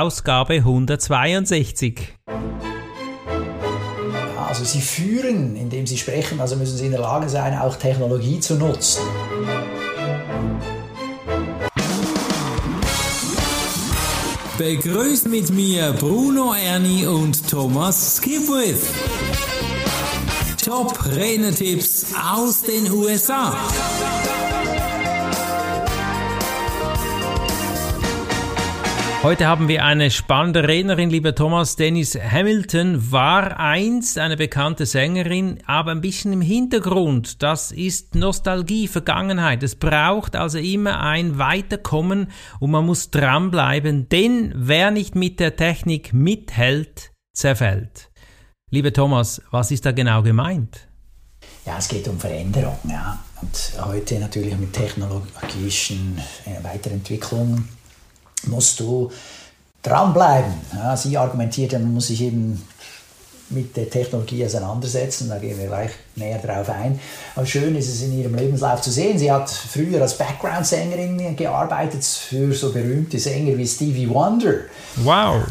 Ausgabe 162. Also Sie führen, indem Sie sprechen, also müssen Sie in der Lage sein, auch Technologie zu nutzen. Begrüßt mit mir Bruno Ernie und Thomas Skipwith. Top Rennertipps aus den USA. Heute haben wir eine spannende Rednerin, lieber Thomas. Dennis Hamilton war einst eine bekannte Sängerin, aber ein bisschen im Hintergrund. Das ist Nostalgie, Vergangenheit. Es braucht also immer ein Weiterkommen und man muss dranbleiben, denn wer nicht mit der Technik mithält, zerfällt. Lieber Thomas, was ist da genau gemeint? Ja, es geht um Veränderung. Ja. Und heute natürlich mit technologischen äh, Weiterentwicklungen musst du dranbleiben. Ja, sie argumentiert, man muss sich eben mit der Technologie auseinandersetzen. Da gehen wir gleich näher drauf ein. Aber schön ist es in ihrem Lebenslauf zu sehen. Sie hat früher als Background-Sängerin gearbeitet für so berühmte Sänger wie Stevie Wonder. Wow.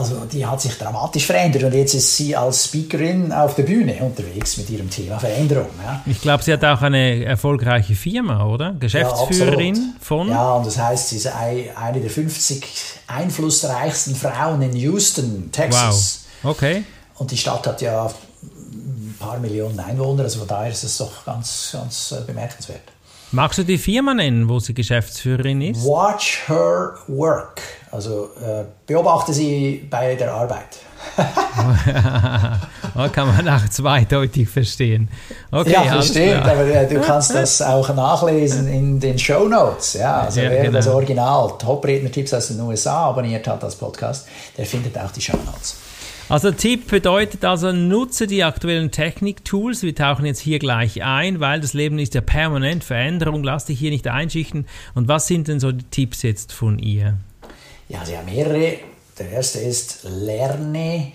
Also die hat sich dramatisch verändert und jetzt ist sie als Speakerin auf der Bühne unterwegs mit ihrem Thema Veränderung. Ja. Ich glaube, sie hat auch eine erfolgreiche Firma, oder? Geschäftsführerin ja, von? Ja, und das heißt, sie ist eine der 50 einflussreichsten Frauen in Houston, Texas. Wow, okay. Und die Stadt hat ja ein paar Millionen Einwohner, also von daher ist es doch ganz, ganz äh, bemerkenswert. Magst du die Firma nennen, wo sie Geschäftsführerin ist? Watch her work. Also äh, beobachte sie bei der Arbeit. kann man auch zweideutig verstehen. Okay, ja, versteht, aber äh, du kannst das auch nachlesen in den Show Notes. Ja, also ja, wer genau. das Original Top-Redner-Tipps aus den USA abonniert hat als Podcast, der findet auch die Show Notes. Also Tipp bedeutet also, nutze die aktuellen Technik-Tools. Wir tauchen jetzt hier gleich ein, weil das Leben ist ja permanent Veränderung. Lass dich hier nicht einschichten. Und was sind denn so die Tipps jetzt von ihr? Ja, sie haben mehrere. Der erste ist, lerne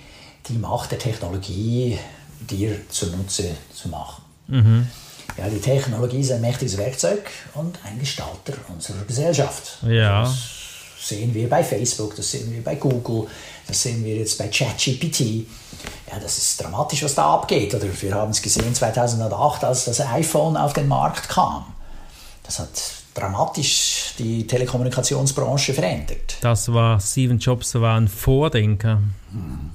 die Macht der Technologie dir zunutze zu machen. Mhm. Ja, die Technologie ist ein mächtiges Werkzeug und ein Gestalter unserer Gesellschaft. Ja. Das sehen wir bei Facebook, das sehen wir bei Google, das sehen wir jetzt bei ChatGPT. Ja, das ist dramatisch, was da abgeht. Oder wir haben es gesehen 2008, als das iPhone auf den Markt kam. Das hat dramatisch die Telekommunikationsbranche verändert. Das war Steven Jobs war ein Vordenker. Hm.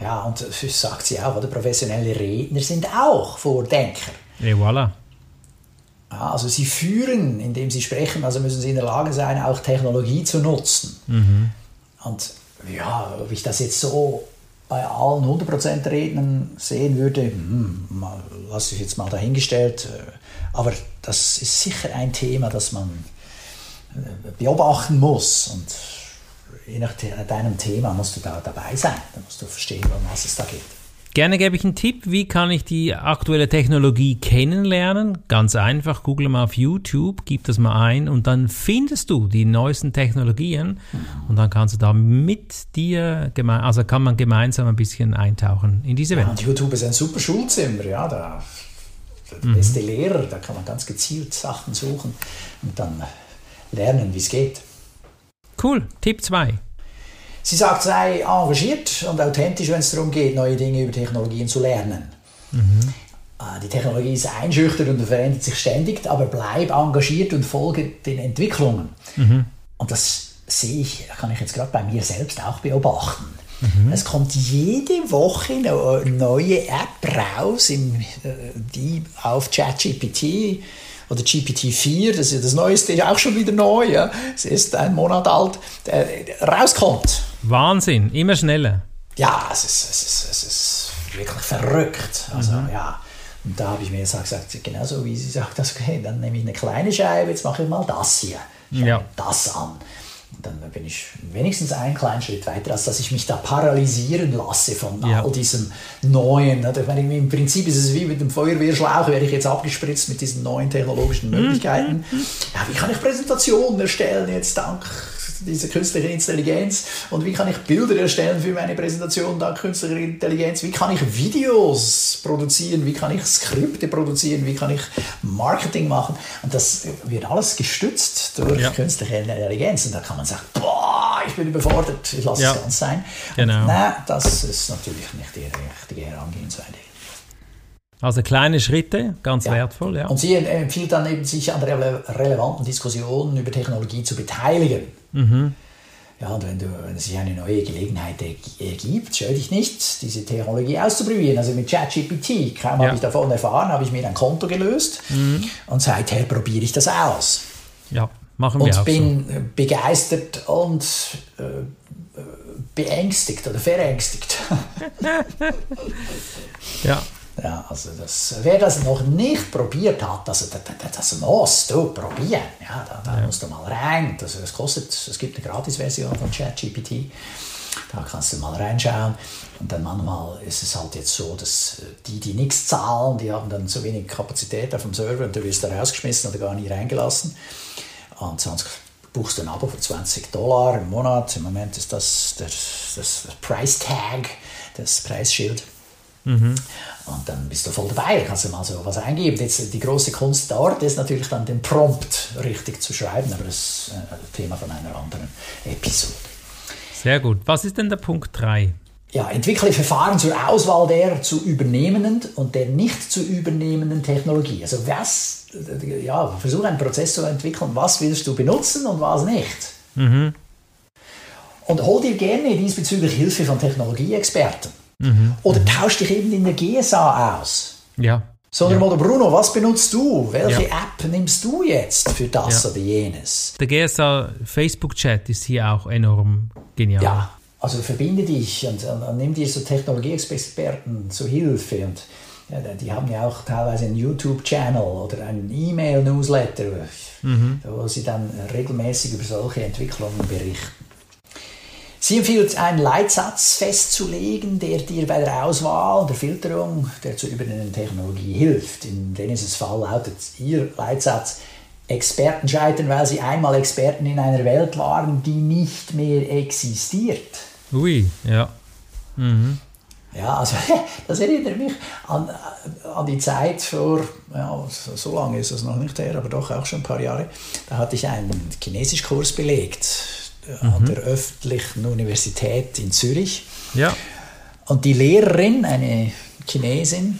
Ja, und das sagt sie auch, oder professionelle Redner sind auch Vordenker. Et voilà. Also sie führen, indem sie sprechen, also müssen sie in der Lage sein, auch Technologie zu nutzen. Mhm. Und ja, ob ich das jetzt so bei allen 100% Rednern sehen würde, hm, lasse ich jetzt mal dahingestellt. Aber das ist sicher ein Thema, das man äh, beobachten muss. Und je nach deinem Thema musst du da dabei sein. Da musst du verstehen, um was es da geht. Gerne gebe ich einen Tipp, wie kann ich die aktuelle Technologie kennenlernen? Ganz einfach, google mal auf YouTube, gib das mal ein und dann findest du die neuesten Technologien und dann kannst du da mit dir, also kann man gemeinsam ein bisschen eintauchen in diese Welt. Ja, und YouTube ist ein super Schulzimmer, ja, da der mhm. beste Lehrer, da kann man ganz gezielt Sachen suchen und dann lernen, wie es geht. Cool, Tipp 2. Sie sagt, sei engagiert und authentisch, wenn es darum geht, neue Dinge über Technologien zu lernen. Mhm. Die Technologie ist einschüchternd und verändert sich ständig, aber bleib engagiert und folge den Entwicklungen. Mhm. Und das sehe ich, kann ich jetzt gerade bei mir selbst auch beobachten. Mhm. Es kommt jede Woche eine neue App raus, äh, die auf ChatGPT oder GPT-4, das ist das Neueste, ist auch schon wieder neu, ja. es ist ein Monat alt, rauskommt. Wahnsinn, immer schneller. Ja, es ist, es ist, es ist wirklich verrückt. Also, mhm. ja. Und da habe ich mir gesagt, genauso wie sie sagt, okay, dann nehme ich eine kleine Scheibe, jetzt mache ich mal das hier. Schau ja. das an. Und dann bin ich wenigstens einen kleinen Schritt weiter, als dass ich mich da paralysieren lasse von ja. all diesem Neuen. Ich meine, Im Prinzip ist es wie mit dem Feuerwehrschlauch, werde ich jetzt abgespritzt mit diesen neuen technologischen mhm. Möglichkeiten. Ja, wie kann ich Präsentationen erstellen jetzt dank diese künstliche Intelligenz und wie kann ich Bilder erstellen für meine Präsentation dank künstlicher Intelligenz, wie kann ich Videos produzieren, wie kann ich Skripte produzieren, wie kann ich Marketing machen und das wird alles gestützt durch ja. künstliche Intelligenz und da kann man sagen, boah, ich bin überfordert, ich lasse ja. es ganz sein. Genau. Nein, das ist natürlich nicht die richtige Herangehensweise. Also kleine Schritte, ganz ja. wertvoll. Ja. Und sie empfiehlt dann eben, sich an rele relevanten Diskussionen über Technologie zu beteiligen. Mhm. Ja, und wenn, du, wenn sich eine neue Gelegenheit ergibt, scheu dich nicht, diese Technologie auszuprobieren. Also mit ChatGPT, kaum ja. habe ich davon erfahren, habe ich mir ein Konto gelöst mhm. und seither probiere ich das aus. Ja, machen wir und auch bin so. begeistert und äh, beängstigt oder verängstigt. ja. Ja, also das, wer das noch nicht probiert hat, das, das, das muss du probieren. Ja, da, da ja. musst du mal rein. Das, das kostet, es gibt eine Gratis-Version von ChatGPT. Da kannst du mal reinschauen. Und dann manchmal ist es halt jetzt so, dass die, die nichts zahlen, die haben dann zu wenig Kapazität auf dem Server und du wirst da rausgeschmissen oder gar nicht reingelassen. Und sonst buchst du ein Abo für 20 Dollar im Monat. Im Moment ist das das, das, das Price Tag, das Preisschild. Mhm. Und dann bist du voll dabei, kannst du mal so was eingeben. Jetzt, die große Kunst dort ist natürlich dann den Prompt richtig zu schreiben, aber das ist ein Thema von einer anderen Episode. Sehr gut. Was ist denn der Punkt 3? Ja, entwickle Verfahren zur Auswahl der zu übernehmenden und der nicht zu übernehmenden Technologie. Also was, ja, versuche einen Prozess zu entwickeln, was willst du benutzen und was nicht. Mhm. Und hol dir gerne diesbezüglich Hilfe von Technologieexperten. Mhm. Oder tausch dich eben in der GSA aus. Ja. Sondern ja. Bruno, was benutzt du? Welche ja. App nimmst du jetzt für das ja. oder jenes? Der GSA Facebook-Chat ist hier auch enorm genial. Ja, also verbinde dich und, und, und nimm dir so Technologieexperten zur Hilfe. Und die haben ja auch teilweise einen YouTube-Channel oder einen E-Mail-Newsletter, mhm. wo sie dann regelmäßig über solche Entwicklungen berichten. Sie empfiehlt, einen Leitsatz festzulegen, der dir bei der Auswahl der Filterung der zu übernehmenden Technologie hilft. In Dennis' Fall lautet ihr Leitsatz, Experten scheitern, weil sie einmal Experten in einer Welt waren, die nicht mehr existiert. Ui, ja. Mhm. Ja, also das erinnert mich an, an die Zeit vor, ja, so lange ist es noch nicht her, aber doch auch schon ein paar Jahre. Da hatte ich einen Chinesischkurs belegt mhm. an der öffentlichen Universität in Zürich. Ja. Und die Lehrerin, eine Chinesin,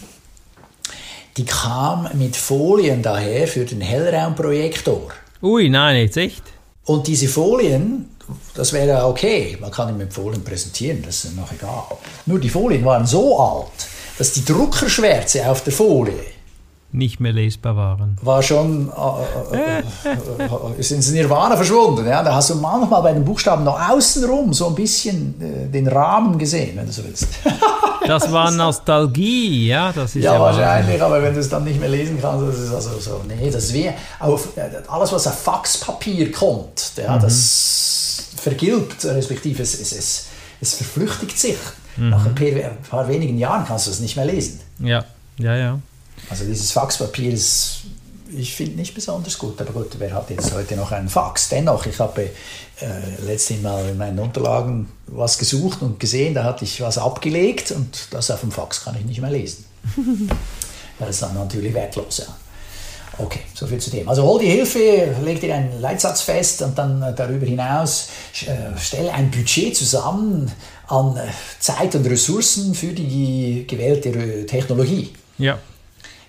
die kam mit Folien daher für den Hellraumprojektor. Ui, nein, jetzt echt? Und diese Folien, das wäre okay, man kann ihn mit Folien präsentieren, das ist noch egal. Nur die Folien waren so alt, dass die Druckerschwärze auf der Folie nicht mehr lesbar waren. War schon, äh, äh, äh, ist ins Nirvana verschwunden. Ja? Da hast du manchmal bei den Buchstaben noch außenrum so ein bisschen äh, den Rahmen gesehen, wenn du so willst. das war Nostalgie, ja? Das ist ja, ja wahrscheinlich, aber wenn du es dann nicht mehr lesen kannst, das ist also so, nee, das ist wie auf, alles, was auf Faxpapier kommt, ja, mhm. das vergilbt, respektive es, es, es, es verflüchtigt sich. Mhm. Nach ein paar, ein paar wenigen Jahren kannst du es nicht mehr lesen. Ja, ja, ja. Also dieses Faxpapier ist, ich finde nicht besonders gut, aber gut, wer hat jetzt heute noch einen Fax? Dennoch, ich habe äh, letztens mal in meinen Unterlagen was gesucht und gesehen, da hatte ich was abgelegt und das auf dem Fax kann ich nicht mehr lesen. das ist dann natürlich wertlos, ja. Okay, soviel zu dem. Also hol die Hilfe, leg dir einen Leitsatz fest und dann äh, darüber hinaus äh, stelle ein Budget zusammen an äh, Zeit und Ressourcen für die gewählte Technologie. Ja.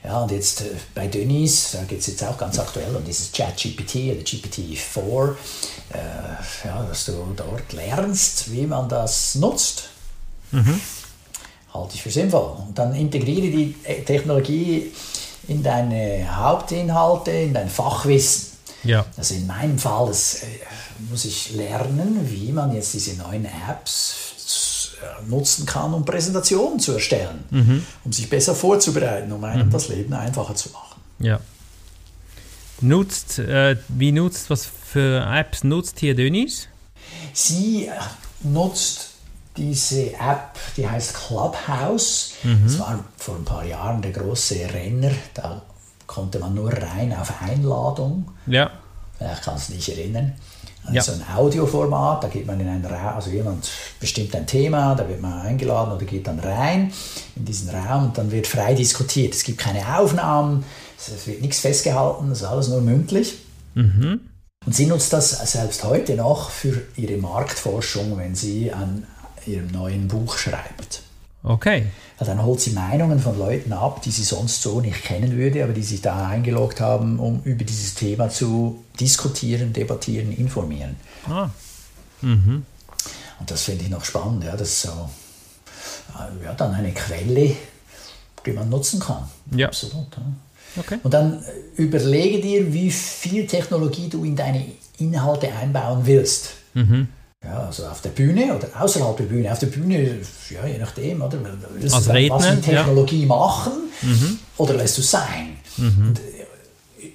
Ja, und jetzt äh, bei Dönis, da geht es jetzt auch ganz aktuell um dieses ChatGPT oder GPT-4, äh, ja, dass du dort lernst, wie man das nutzt. Mhm. Halte ich für sinnvoll. Und dann integriere die äh, Technologie in deine Hauptinhalte, in dein Fachwissen. Ja. Also in meinem Fall das, äh, muss ich lernen, wie man jetzt diese neuen Apps nutzen kann, um Präsentationen zu erstellen, mhm. um sich besser vorzubereiten, um einem mhm. das Leben einfacher zu machen. Ja. Nutzt, äh, wie nutzt, was für Apps nutzt hier Dönis? Sie äh, nutzt diese App, die heißt Clubhouse. Mhm. Das war vor ein paar Jahren der große Renner. Da konnte man nur rein auf Einladung. Ja. Vielleicht kannst du dich erinnern. Also ja. ein Audioformat, da geht man in einen Raum, also jemand bestimmt ein Thema, da wird man eingeladen oder geht dann rein in diesen Raum und dann wird frei diskutiert. Es gibt keine Aufnahmen, es wird nichts festgehalten, es ist alles nur mündlich. Mhm. Und sie nutzt das selbst heute noch für ihre Marktforschung, wenn sie an ihrem neuen Buch schreibt. Okay. Ja, dann holt sie Meinungen von Leuten ab, die sie sonst so nicht kennen würde, aber die sich da eingeloggt haben, um über dieses Thema zu diskutieren, debattieren, informieren. Ah. Mhm. Und das finde ich noch spannend. Ja, das ist so, ja, dann eine Quelle, die man nutzen kann. Ja. Absolut. Ja. Okay. Und dann überlege dir, wie viel Technologie du in deine Inhalte einbauen willst. Mhm. Ja, also auf der Bühne oder außerhalb der Bühne. Auf der Bühne, ja, je nachdem, oder? Willst Als du Redner, was mit Technologie ja. machen Mhm. oder lässt du sein? Mhm. Äh,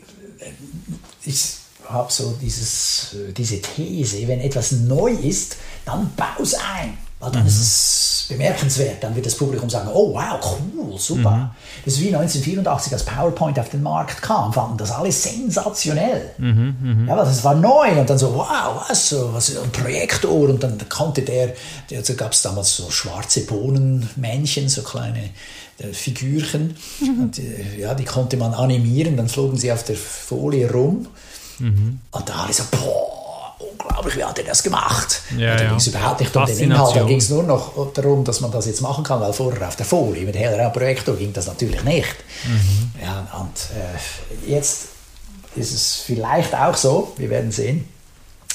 ich habe so dieses, äh, diese These, wenn etwas neu ist, dann bau es ein. Weil dann Mhm. ist es bemerkenswert. Dann wird das Publikum sagen, oh wow, cool, super. Mhm. Das ist wie 1984, als PowerPoint auf den Markt kam, fanden das alle sensationell. Mhm, Ja, weil das war neu und dann so, wow, was, so, was ein Projektor und dann konnte der, der also gab es damals so schwarze Bohnenmännchen, so kleine äh, Figürchen, und, äh, ja, die konnte man animieren, dann flogen sie auf der Folie rum Mhm. und da alle so, boah, unglaublich, wie hat er das gemacht? Ja, und da ja. ging es überhaupt nicht um den Inhalt, da ging es nur noch darum, dass man das jetzt machen kann, weil vorher auf der Folie mit heller Projektor ging das natürlich nicht. Mhm. Ja, und äh, jetzt ist es vielleicht auch so, wir werden sehen.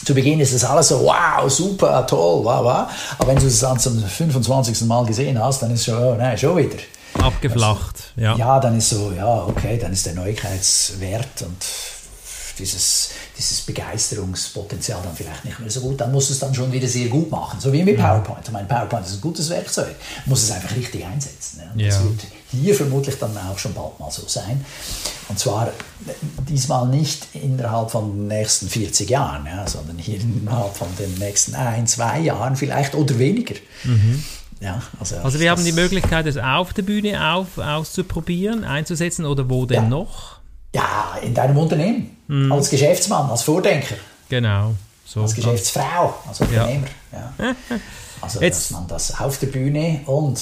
Zu Beginn ist es alles so, wow, super, toll, wow, wow. Aber wenn du es dann zum 25. Mal gesehen hast, dann ist es schon, oh nein, schon wieder. Abgeflacht. Ja. Ja, dann ist so, ja, okay, dann ist der Neuigkeitswert und dieses, dieses Begeisterungspotenzial dann vielleicht nicht mehr so gut. Dann muss es dann schon wieder sehr gut machen. So wie mit PowerPoint. Ich meine, PowerPoint ist ein gutes Werkzeug. Muss es einfach richtig einsetzen. Ja. Und Das Ja. wird hier vermutlich dann auch schon bald mal so sein. Und zwar diesmal nicht innerhalb von den nächsten 40 Jahren, ja, sondern hier innerhalb von den nächsten ein, zwei Jahren vielleicht oder weniger. Ja, also, Also wir haben die Möglichkeit, es auf der Bühne auf, auszuprobieren, einzusetzen oder wo denn Ja. noch? Ja, in deinem Unternehmen. Als Geschäftsmann, als Vordenker, Genau. So. als Geschäftsfrau, als Unternehmer. Ja. Also, Jetzt- dass man das auf der Bühne und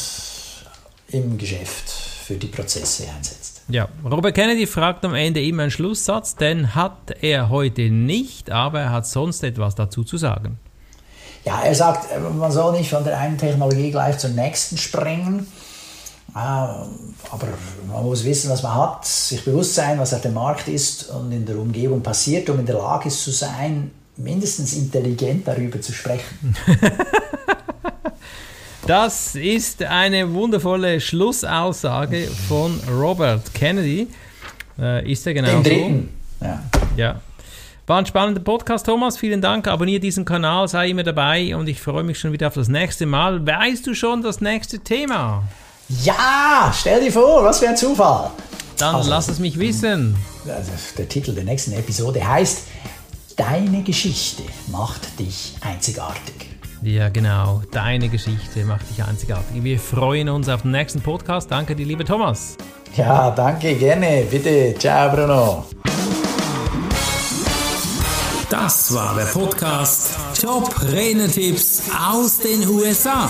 im Geschäft für die Prozesse einsetzt. Ja, Robert Kennedy fragt am Ende immer einen Schlusssatz, den hat er heute nicht, aber er hat sonst etwas dazu zu sagen. Ja, er sagt, man soll nicht von der einen Technologie gleich zur nächsten springen. Ah, Aber man muss wissen, was man hat, sich bewusst sein, was auf dem Markt ist und in der Umgebung passiert, um in der Lage zu sein, mindestens intelligent darüber zu sprechen. Das ist eine wundervolle Schlussaussage von Robert Kennedy. Äh, ist er genau Den so? dritten. Ja. Ja. War ein spannender Podcast, Thomas. Vielen Dank. Abonniere diesen Kanal, sei immer dabei und ich freue mich schon wieder auf das nächste Mal. Weißt du schon das nächste Thema? Ja, stell dir vor, was für ein Zufall. Dann Also- lass es mich wissen. Also der Titel der nächsten Episode heißt Deine Geschichte macht dich einzigartig. Ja, genau. Deine Geschichte macht dich einzigartig. Wir freuen uns auf den nächsten Podcast. Danke dir, lieber Thomas. Ja, danke, gerne. Bitte. Ciao, Bruno. Das war der Podcast Top Renetipps aus den USA.